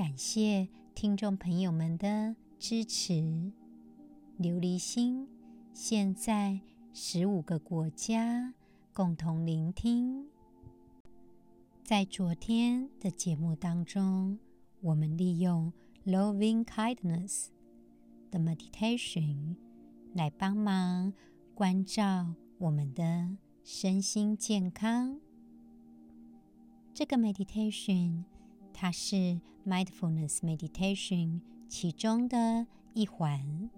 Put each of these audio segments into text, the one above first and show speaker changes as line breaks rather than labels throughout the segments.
感谢听众朋友们的支持。琉璃心现在十五个国家共同聆听。在昨天的节目当中，我们利用 Loving Kindness 的 Meditation 来帮忙关照我们的身心健康。这个 Meditation。它是 Mindfulness Meditation 其中的一环。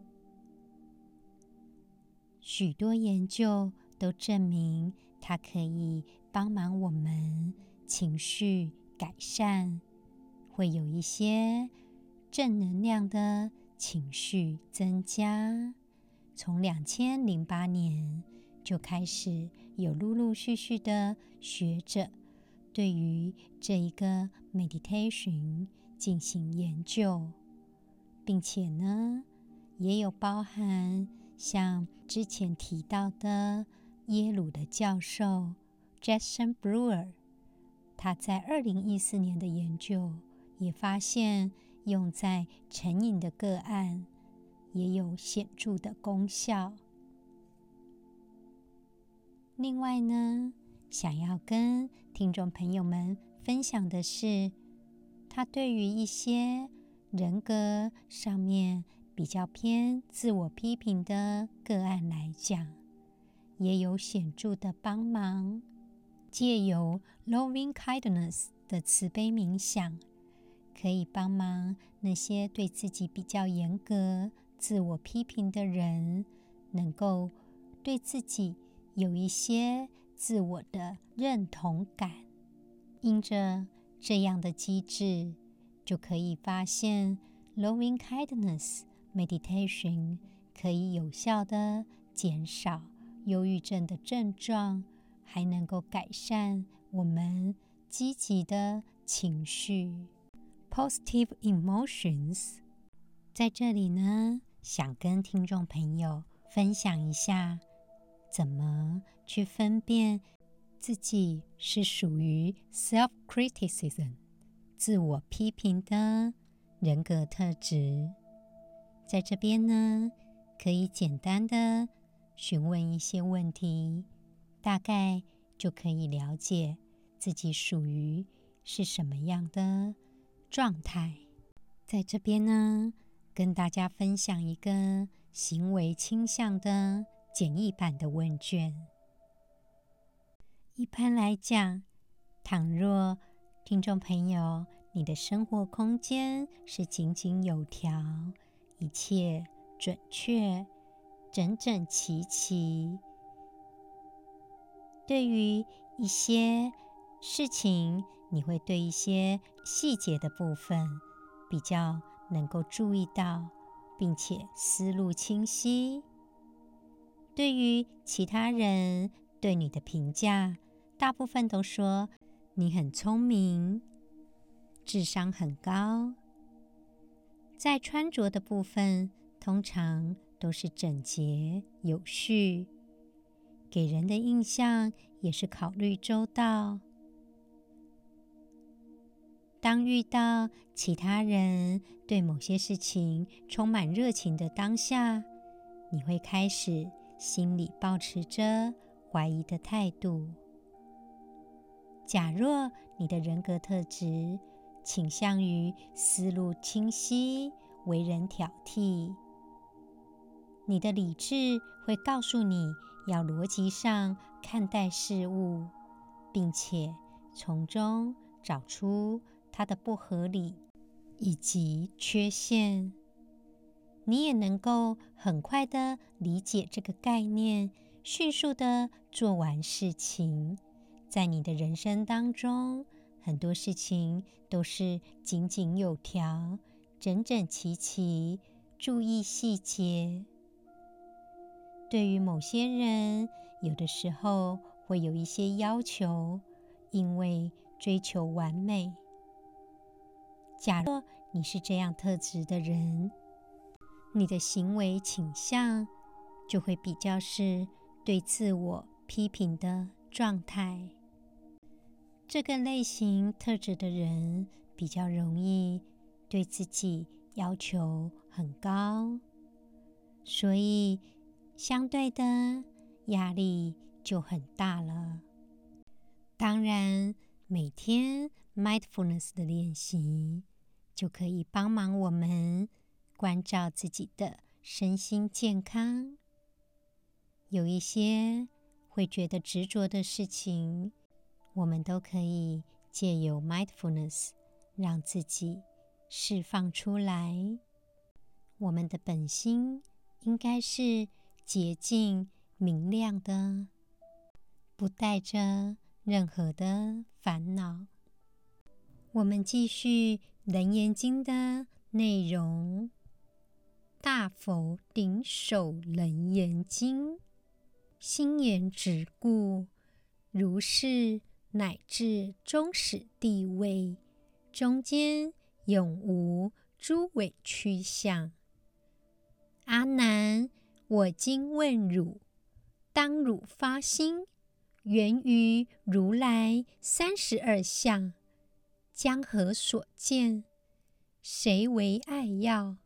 许多研究都证明，它可以帮忙我们情绪改善，会有一些正能量的情绪增加。从两千零八年就开始有陆陆续续的学者。对于这一个 meditation 进行研究，并且呢，也有包含像之前提到的耶鲁的教授 Jason Brewer，他在二零一四年的研究也发现，用在成瘾的个案也有显著的功效。另外呢，想要跟听众朋友们分享的是，他对于一些人格上面比较偏自我批评的个案来讲，也有显著的帮忙。借由 Loving Kindness 的慈悲冥想，可以帮忙那些对自己比较严格、自我批评的人，能够对自己有一些。自我的认同感，因着这样的机制，就可以发现 Loving Kindness Meditation 可以有效的减少忧郁症的症状，还能够改善我们积极的情绪 （Positive Emotions）。在这里呢，想跟听众朋友分享一下。怎么去分辨自己是属于 self-criticism 自我批评的人格特质？在这边呢，可以简单的询问一些问题，大概就可以了解自己属于是什么样的状态。在这边呢，跟大家分享一个行为倾向的。简易版的问卷。一般来讲，倘若听众朋友你的生活空间是井井有条，一切准确、整整齐齐，对于一些事情，你会对一些细节的部分比较能够注意到，并且思路清晰。对于其他人对你的评价，大部分都说你很聪明，智商很高。在穿着的部分，通常都是整洁有序，给人的印象也是考虑周到。当遇到其他人对某些事情充满热情的当下，你会开始。心里抱持着怀疑的态度。假若你的人格特质倾向于思路清晰、为人挑剔，你的理智会告诉你要逻辑上看待事物，并且从中找出它的不合理以及缺陷。你也能够很快的理解这个概念，迅速的做完事情，在你的人生当中很多事情都是井井有条、整整齐齐，注意细节。对于某些人，有的时候会有一些要求，因为追求完美。假若你是这样特质的人，你的行为倾向就会比较是对自我批评的状态。这个类型特质的人比较容易对自己要求很高，所以相对的压力就很大了。当然，每天 mindfulness 的练习就可以帮忙我们。关照自己的身心健康，有一些会觉得执着的事情，我们都可以借由 mindfulness 让自己释放出来。我们的本心应该是洁净明亮的，不带着任何的烦恼。我们继续《楞严经》的内容。大佛顶首楞严经，心眼止故，如是乃至终始地位，中间永无诸委屈相。阿难，我今问汝，当汝发心，源于如来三十二相，将何所见？谁为爱要？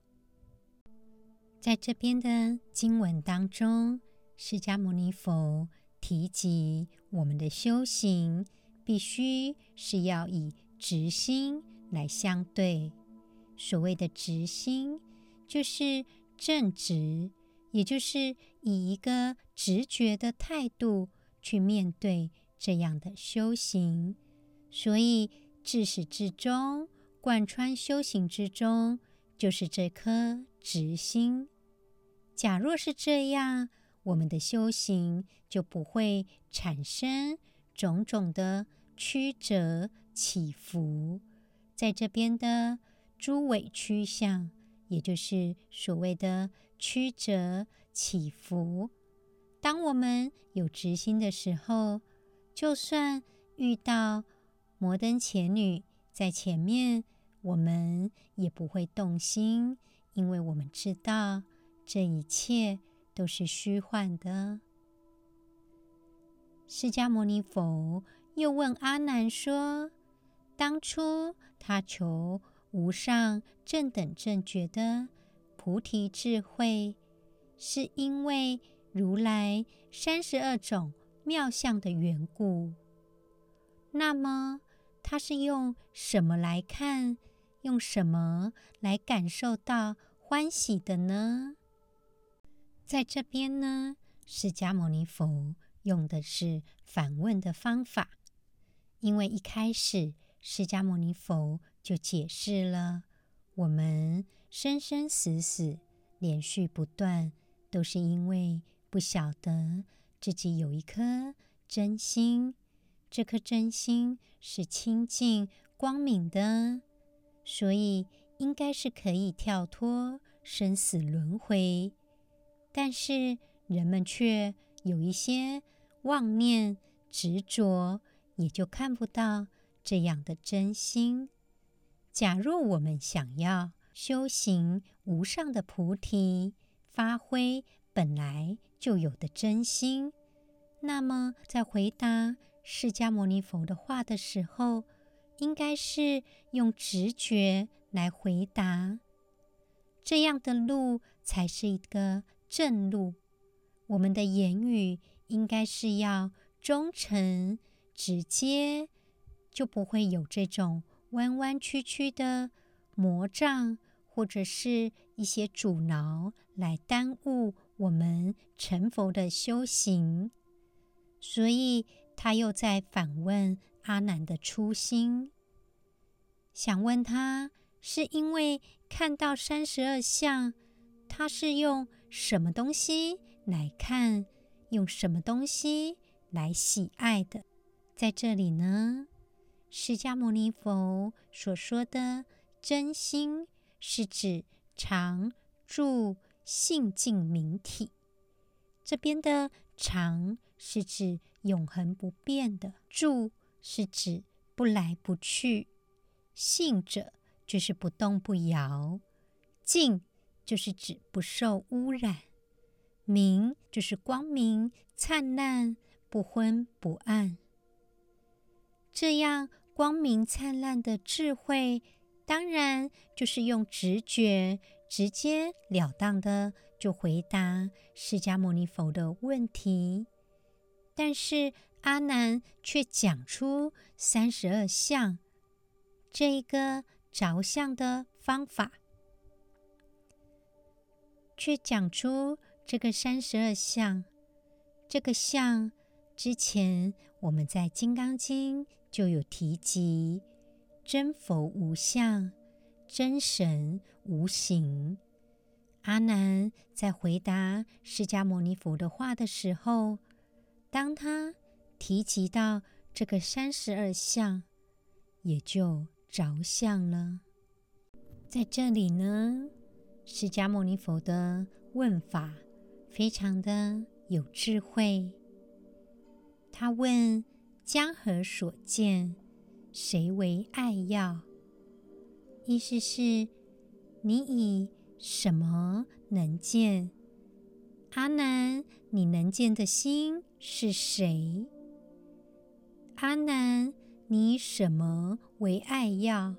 在这边的经文当中，释迦牟尼佛提及我们的修行必须是要以直心来相对。所谓的直心，就是正直，也就是以一个直觉的态度去面对这样的修行。所以自始至终贯穿修行之中，就是这颗直心。假若是这样，我们的修行就不会产生种种的曲折起伏。在这边的诸委屈相，也就是所谓的曲折起伏。当我们有直心的时候，就算遇到摩登伽女在前面，我们也不会动心，因为我们知道。这一切都是虚幻的。释迦牟尼佛又问阿难说：“当初他求无上正等正觉的菩提智慧，是因为如来三十二种妙相的缘故。那么他是用什么来看？用什么来感受到欢喜的呢？”在这边呢，释迦牟尼佛用的是反问的方法，因为一开始释迦牟尼佛就解释了，我们生生死死连续不断，都是因为不晓得自己有一颗真心，这颗真心是清净光明的，所以应该是可以跳脱生死轮回。但是人们却有一些妄念执着，也就看不到这样的真心。假若我们想要修行无上的菩提，发挥本来就有的真心，那么在回答释迦牟尼佛的话的时候，应该是用直觉来回答，这样的路才是一个。正路，我们的言语应该是要忠诚、直接，就不会有这种弯弯曲曲的魔障，或者是一些阻挠来耽误我们成佛的修行。所以他又在反问阿难的初心，想问他是因为看到三十二相，他是用。什么东西来看？用什么东西来喜爱的？在这里呢，释迦牟尼佛所说的真心，是指常住性净明体。这边的常是指永恒不变的，住是指不来不去，性者就是不动不摇，净就是指不受污染，明就是光明灿烂，不昏不暗。这样光明灿烂的智慧，当然就是用直觉、直接了当的就回答释迦牟尼佛的问题。但是阿难却讲出三十二相这一个着相的方法。却讲出这个三十二相，这个相之前我们在《金刚经》就有提及：真佛无相，真神无形。阿难在回答释迦牟尼佛的话的时候，当他提及到这个三十二相，也就着相了。在这里呢。释迦牟尼佛的问法非常的有智慧。他问：“江河所见，谁为爱要？”意思是：你以什么能见？阿难，你能见的心是谁？阿难，你以什么为爱要？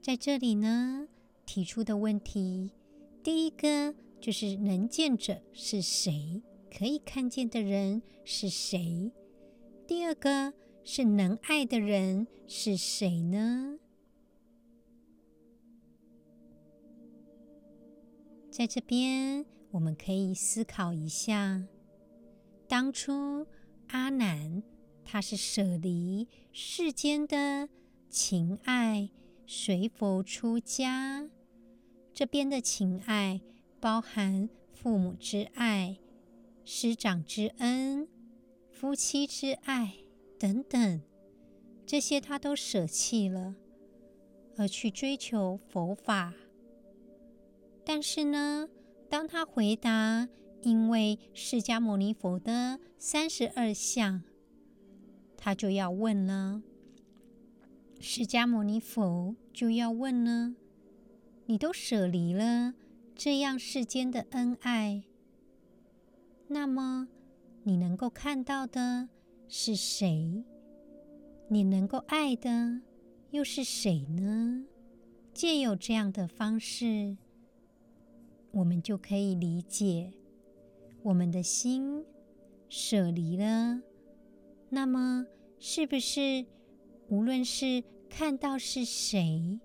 在这里呢，提出的问题。第一个就是能见者是谁？可以看见的人是谁？第二个是能爱的人是谁呢？在这边，我们可以思考一下：当初阿难他是舍离世间的情爱，随佛出家。这边的情爱包含父母之爱、师长之恩、夫妻之爱等等，这些他都舍弃了，而去追求佛法。但是呢，当他回答因为释迦牟尼佛的三十二相，他就要问了，释迦牟尼佛就要问了。你都舍离了这样世间的恩爱，那么你能够看到的是谁？你能够爱的又是谁呢？借有这样的方式，我们就可以理解我们的心舍离了。那么，是不是无论是看到是谁，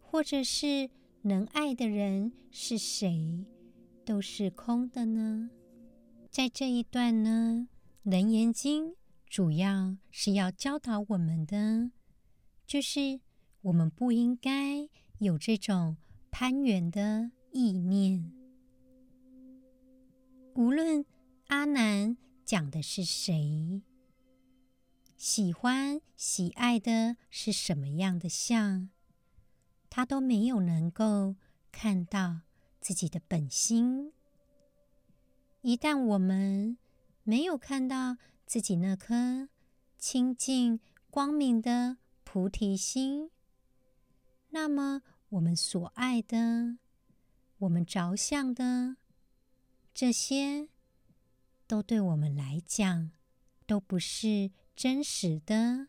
或者是能爱的人是谁，都是空的呢？在这一段呢，《楞严经》主要是要教导我们的，就是我们不应该有这种攀缘的意念。无论阿难讲的是谁，喜欢喜爱的是什么样的相。他都没有能够看到自己的本心。一旦我们没有看到自己那颗清净光明的菩提心，那么我们所爱的、我们着相的这些，都对我们来讲都不是真实的。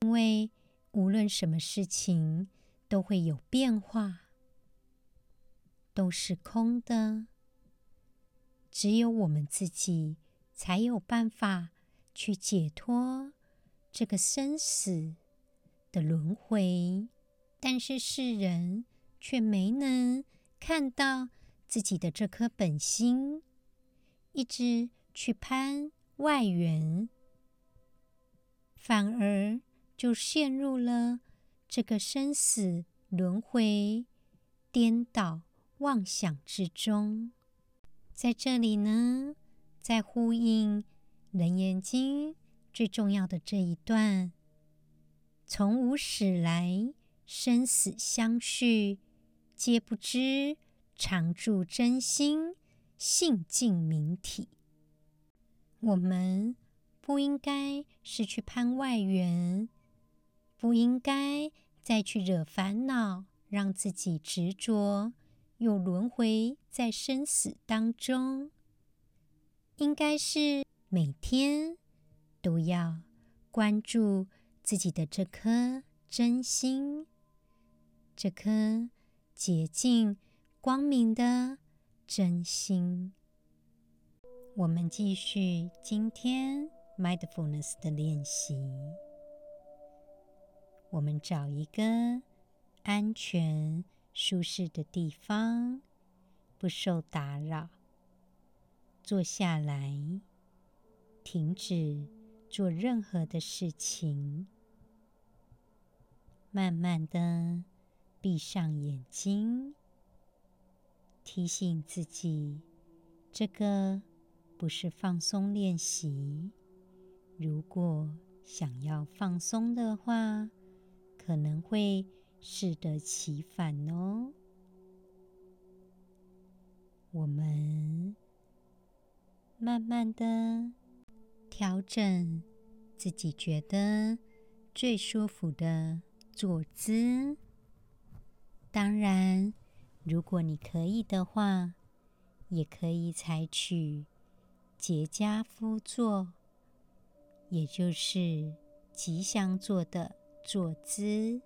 因为无论什么事情，都会有变化，都是空的。只有我们自己才有办法去解脱这个生死的轮回，但是世人却没能看到自己的这颗本心，一直去攀外缘，反而就陷入了。这个生死轮回、颠倒妄想之中，在这里呢，在呼应《楞严经》最重要的这一段，从无始来，生死相续，皆不知常住真心，性净明体。我们不应该是去攀外缘，不应该再去惹烦恼，让自己执着，又轮回在生死当中。应该是每天都要关注自己的这颗真心。这颗洁净光明的真心，我们继续今天 mindfulness 的练习。我们找一个安全、舒适的地方，不受打扰，坐下来，停止做任何的事情，慢慢的。闭上眼睛，提醒自己，这个不是放松练习。如果想要放松的话，可能会适得其反哦。我们慢慢的调整自己觉得最舒服的坐姿。当然，如果你可以的话，也可以采取结跏趺坐，也就是吉祥坐的坐姿。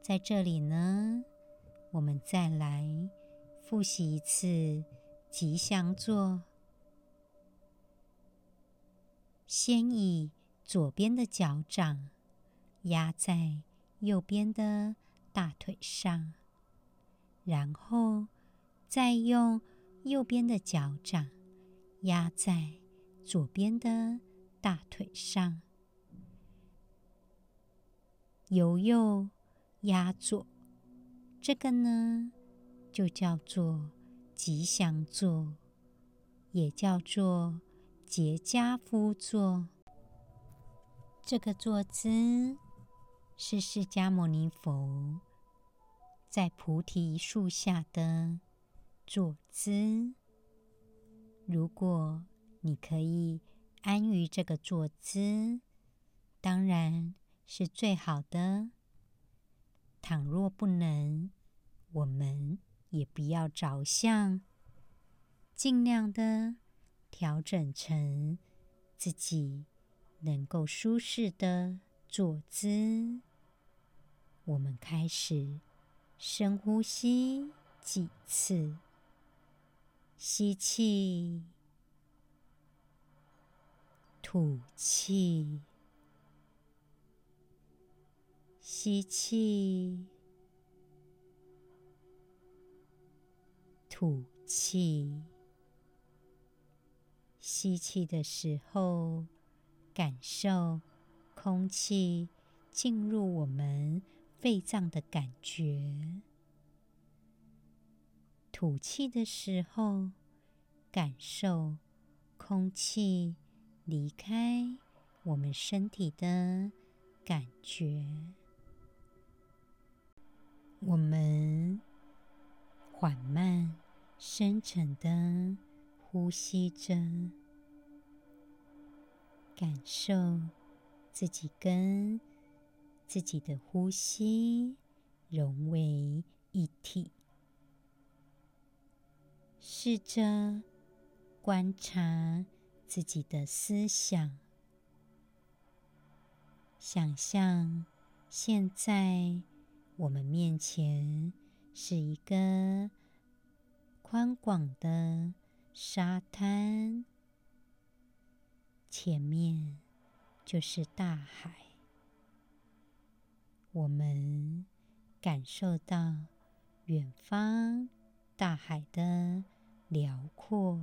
在这里呢，我们再来复习一次吉祥坐。先以左边的脚掌压在右边的大腿上，然后再用右边的脚掌压在左边的大腿上，由右压左，这个呢就叫做吉祥坐，也叫做结跏趺坐。这个坐姿是释迦牟尼佛。在菩提树下的坐姿，如果你可以安于这个坐姿，当然是最好的。倘若不能，我们也不要着相，尽量的调整成自己能够舒适的坐姿。我们开始。深呼吸几次，吸气，吐气，吸气，吐气。吸气的时候，感受空气进入我们。肺脏的感觉，吐气的时候，感受空气离开我们身体的感觉。我们缓慢、深沉的呼吸着，感受自己跟。自己的呼吸融为一体，试着观察自己的思想，想象现在我们面前是一个宽广的沙滩，前面就是大海。我们感受到远方大海的辽阔，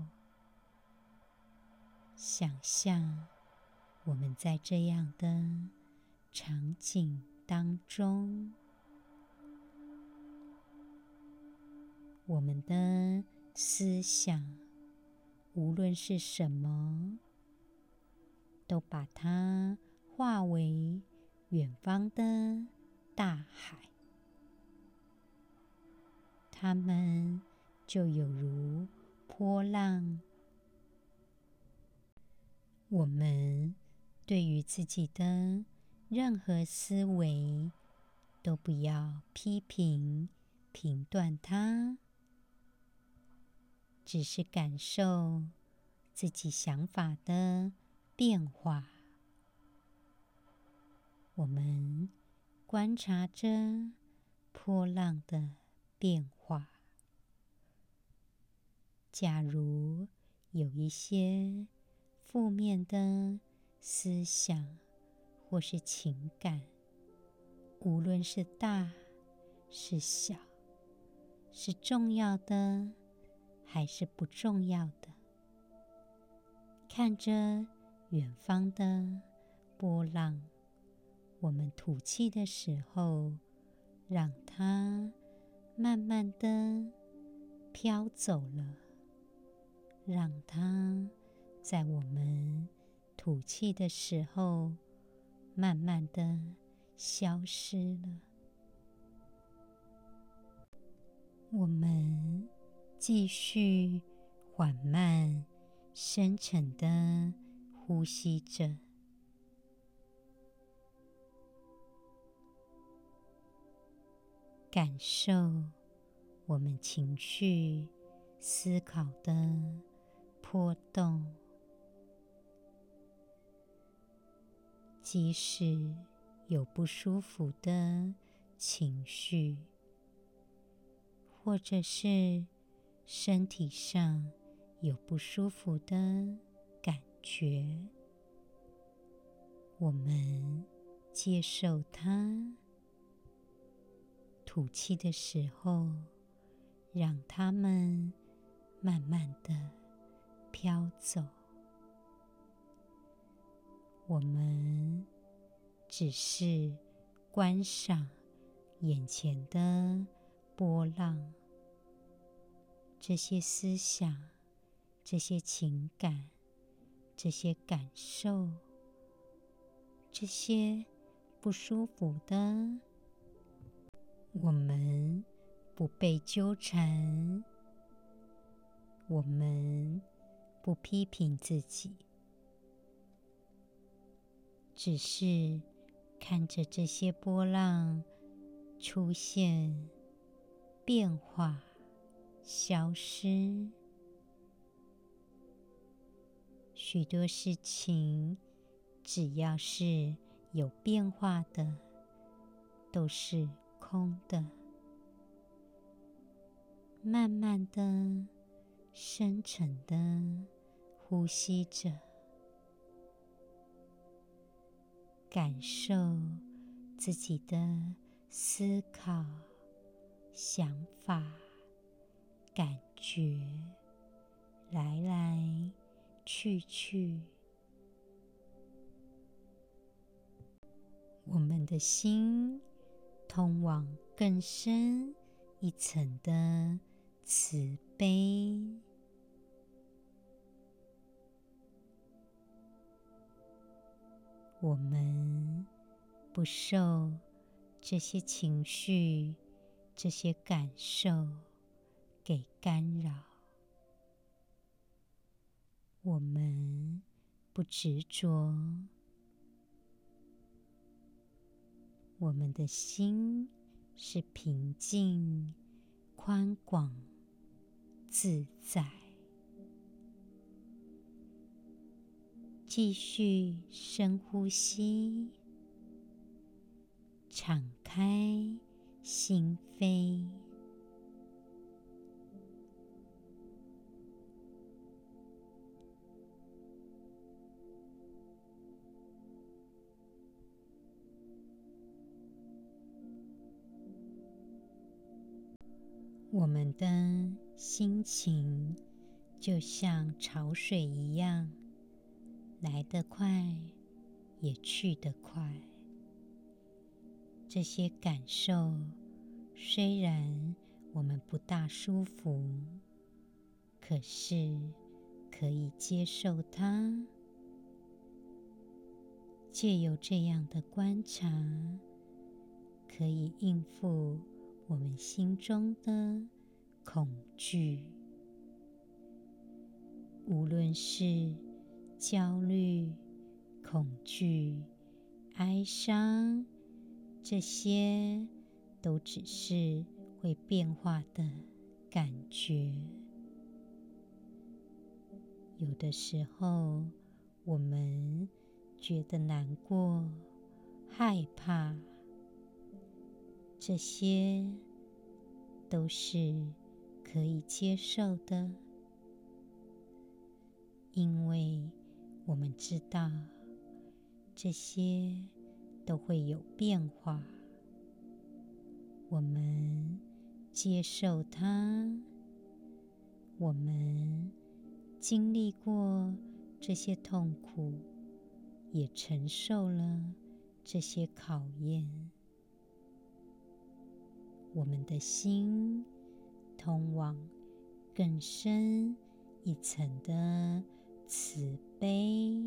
想象我们在这样的场景当中，我们的思想无论是什么，都把它化为远方的大海，它们就有如波浪。我们对于自己的任何思维，都不要批评、评断它，只是感受自己想法的变化。我们观察着波浪的变化。假如有一些负面的思想或是情感，无论是大是小，是重要的还是不重要的，看着远方的波浪。我们吐气的时候，让它慢慢的飘走了，让它在我们吐气的时候，慢慢的消失了。我们继续缓慢、深沉的呼吸着。感受我们情绪、思考的波动，即使有不舒服的情绪，或者是身体上有不舒服的感觉，我们接受它。吐气的时候，让它们慢慢的飘走。我们只是观赏眼前的波浪，这些思想、这些情感、这些感受、这些不舒服的。我们不被纠缠，我们不批评自己，只是看着这些波浪出现、变化、消失。许多事情，只要是有变化的，都是。空的，慢慢的、深沉的呼吸着，感受自己的思考、想法、感觉来来去去，我们的心。通往更深一层的慈悲，我们不受这些情绪、这些感受给干扰，我们不执着。我们的心是平静、宽广、自在。继续深呼吸，敞开心扉。我们的心情就像潮水一样，来得快，也去得快。这些感受虽然我们不大舒服，可是可以接受它。借由这样的观察，可以应付我们心中的恐惧，无论是焦虑、恐惧、哀伤，这些都只是会变化的感觉。有的时候，我们觉得难过、害怕，这些都是可以接受的，因为我们知道这些都会有变化。我们接受它，我们经历过这些痛苦，也承受了这些考验。我们的心通往更深一层的慈悲。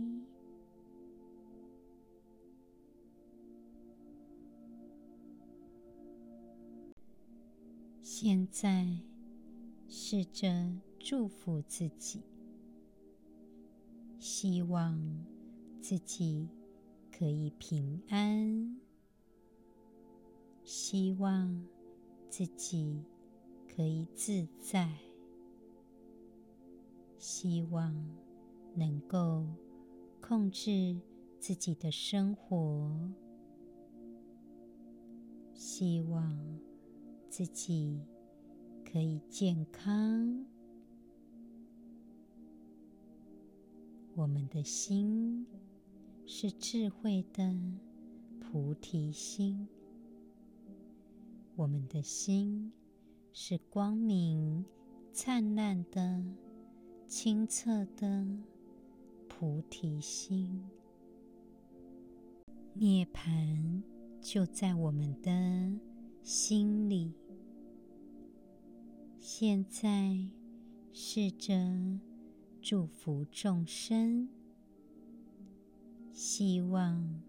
现在，试着祝福自己，希望自己可以平安，希望自己可以自在，希望能够控制自己的生活，希望。自己可以健康，我们的心是智慧的菩提心，我们的心是光明灿烂的清澈的菩提心，涅槃就在我们的心里。现在，试着祝福众生，希望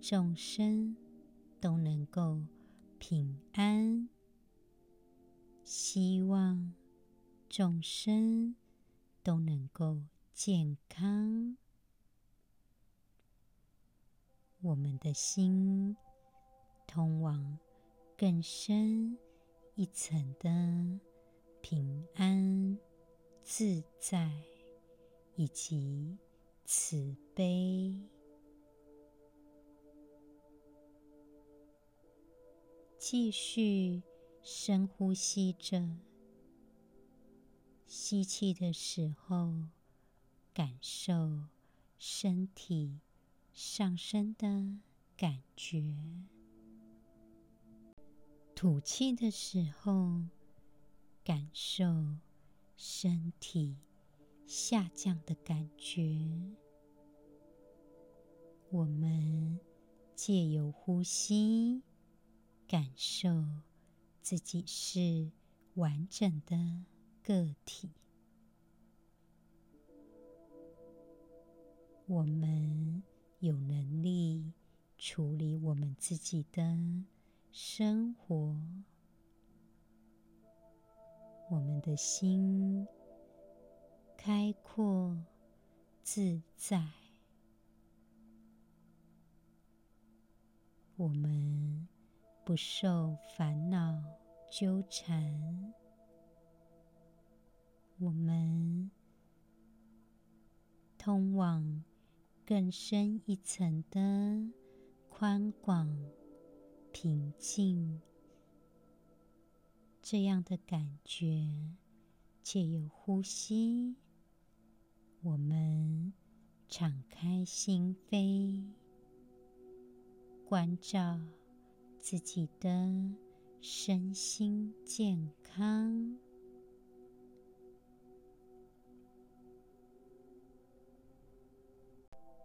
众生都能够平安，希望众生都能够健康。我们的心通往更深一层的。平安、自在以及慈悲。继续深呼吸着，吸气的时候，感受身体上升的感觉；吐气的时候，感受身体下降的感觉。我们借由呼吸，感受自己是完整的个体。我们有能力处理我们自己的生活。我们的心开阔自在，我们不受烦恼纠缠，我们通往更深一层的宽广平静。这样的感觉，借由呼吸，我们敞开心扉，关照自己的身心健康。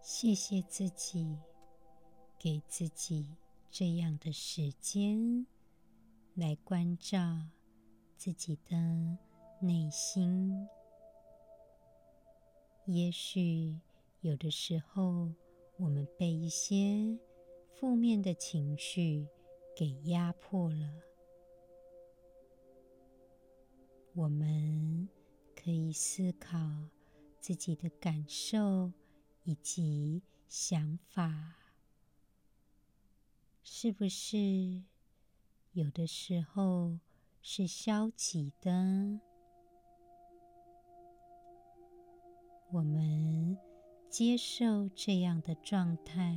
谢谢自己，给自己这样的时间。来关照自己的内心。也许有的时候，我们被一些负面的情绪给压迫了。我们可以思考自己的感受以及想法，是不是有的时候是消极的？我们接受这样的状态，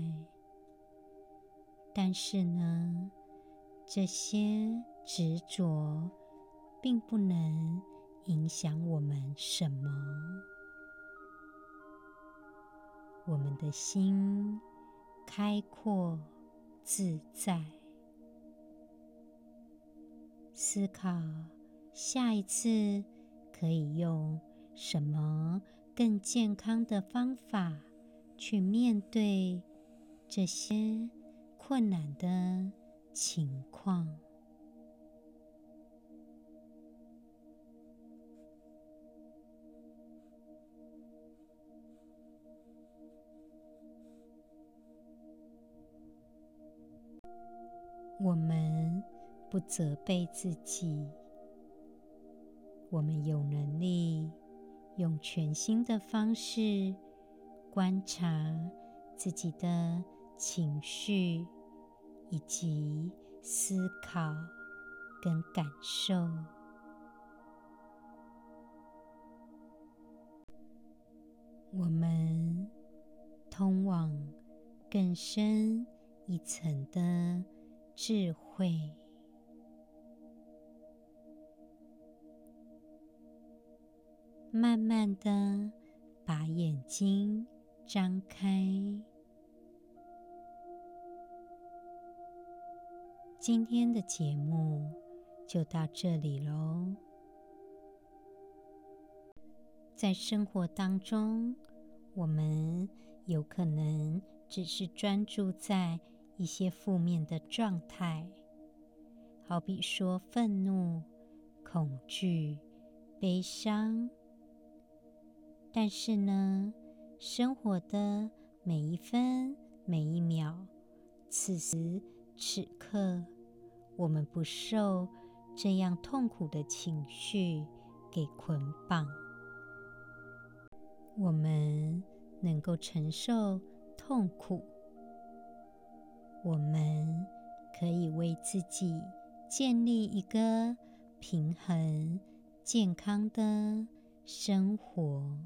但是呢，这些执着。并不能影响我们什么。我们的心开阔自在，思考下一次可以用什么更健康的方法去面对这些困难的情况。我们不责备自己，我们有能力用全新的方式观察自己的情绪以及思考跟感受。我们通往更深一层的。智慧，慢慢的把眼睛张开。今天的节目就到这里喽。在生活当中，我们有可能只是专注在。一些负面的状态，好比说愤怒、恐惧、悲伤。但是呢，生活的每一分每一秒，此时此刻，我们不受这样痛苦的情绪给捆绑，我们能够承受痛苦。我们可以为自己建立一个平衡、健康的生活。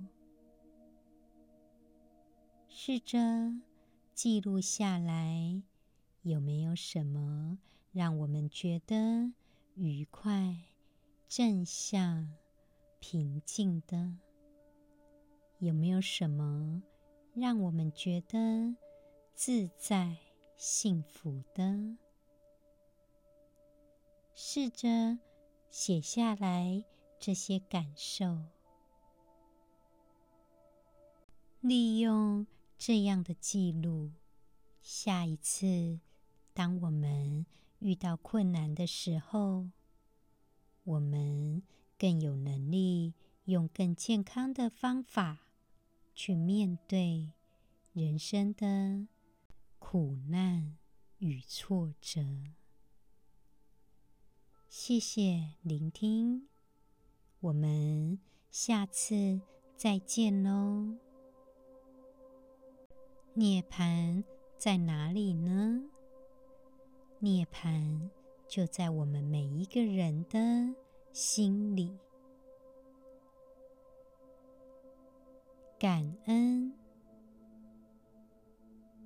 试着记录下来，有没有什么让我们觉得愉快、正向、平静的？有没有什么让我们觉得自在？幸福的，试着写下来这些感受，利用这样的记录，下一次当我们遇到困难的时候，我们更有能力用更健康的方法去面对人生的。苦难与挫折。谢谢聆听，我们下次再见喽。涅槃在哪里呢？涅槃就在我们每一个人的心里。感恩。